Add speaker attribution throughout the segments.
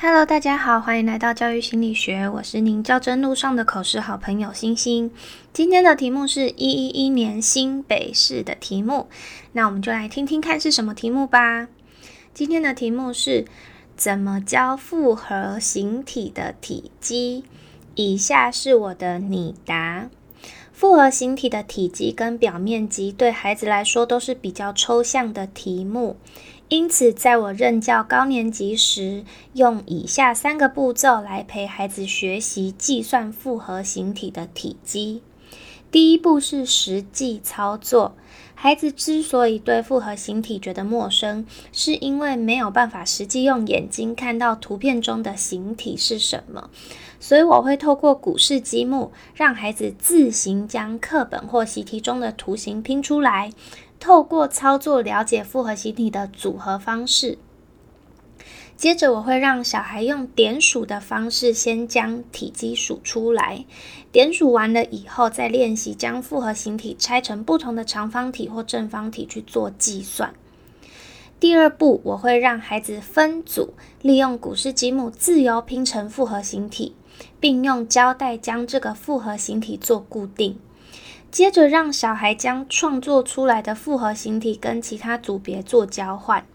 Speaker 1: Hello，大家好，欢迎来到教育心理学，我是您教真路上的口试好朋友星星。今天的题目是一一一年新北市的题目，那我们就来听听看是什么题目吧。今天的题目是怎么教复合形体的体积？以下是我的拟答。复合形体的体积跟表面积对孩子来说都是比较抽象的题目。因此，在我任教高年级时，用以下三个步骤来陪孩子学习计算复合形体的体积。第一步是实际操作。孩子之所以对复合形体觉得陌生，是因为没有办法实际用眼睛看到图片中的形体是什么。所以，我会透过古式积木，让孩子自行将课本或习题中的图形拼出来。透过操作了解复合形体的组合方式，接着我会让小孩用点数的方式先将体积数出来，点数完了以后再练习将复合形体拆成不同的长方体或正方体去做计算。第二步，我会让孩子分组，利用古式积木自由拼成复合形体，并用胶带将这个复合形体做固定。接着让小孩将创作出来的复合形体跟其他组别做交换，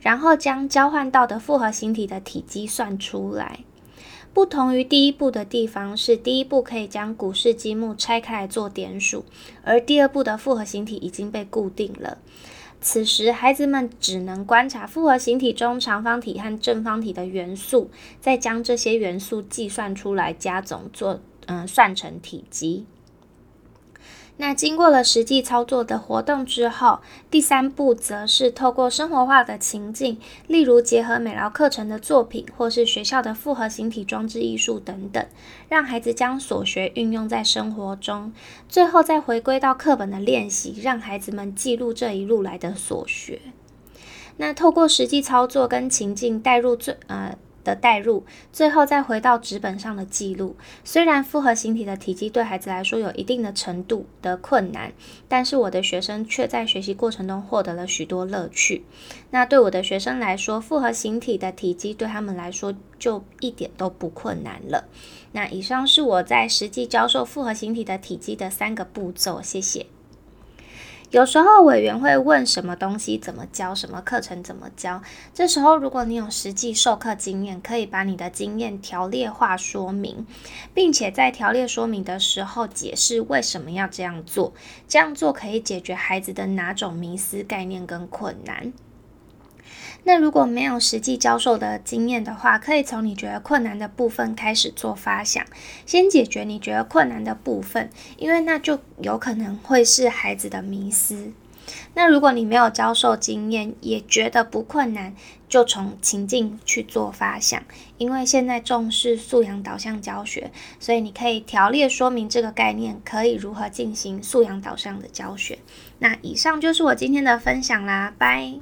Speaker 1: 然后将交换到的复合形体的体积算出来。不同于第一步的地方是，第一步可以将古式积木拆开来做点数，而第二步的复合形体已经被固定了。此时孩子们只能观察复合形体中长方体和正方体的元素，再将这些元素计算出来，加总做嗯算成体积。那经过了实际操作的活动之后，第三步则是透过生活化的情境，例如结合美劳课程的作品，或是学校的复合形体装置艺术等等，让孩子将所学运用在生活中，最后再回归到课本的练习，让孩子们记录这一路来的所学。那透过实际操作跟情境带入最呃。的代入，最后再回到纸本上的记录。虽然复合形体的体积对孩子来说有一定的程度的困难，但是我的学生却在学习过程中获得了许多乐趣。那对我的学生来说，复合形体的体积对他们来说就一点都不困难了。那以上是我在实际教授复合形体的体积的三个步骤，谢谢。有时候委员会问什么东西怎么教，什么课程怎么教。这时候，如果你有实际授课经验，可以把你的经验条列化说明，并且在条列说明的时候解释为什么要这样做。这样做可以解决孩子的哪种迷思概念跟困难。那如果没有实际教授的经验的话，可以从你觉得困难的部分开始做发想，先解决你觉得困难的部分，因为那就有可能会是孩子的迷思。那如果你没有教授经验，也觉得不困难，就从情境去做发想，因为现在重视素养导向教学，所以你可以条列说明这个概念可以如何进行素养导向的教学。那以上就是我今天的分享啦，拜。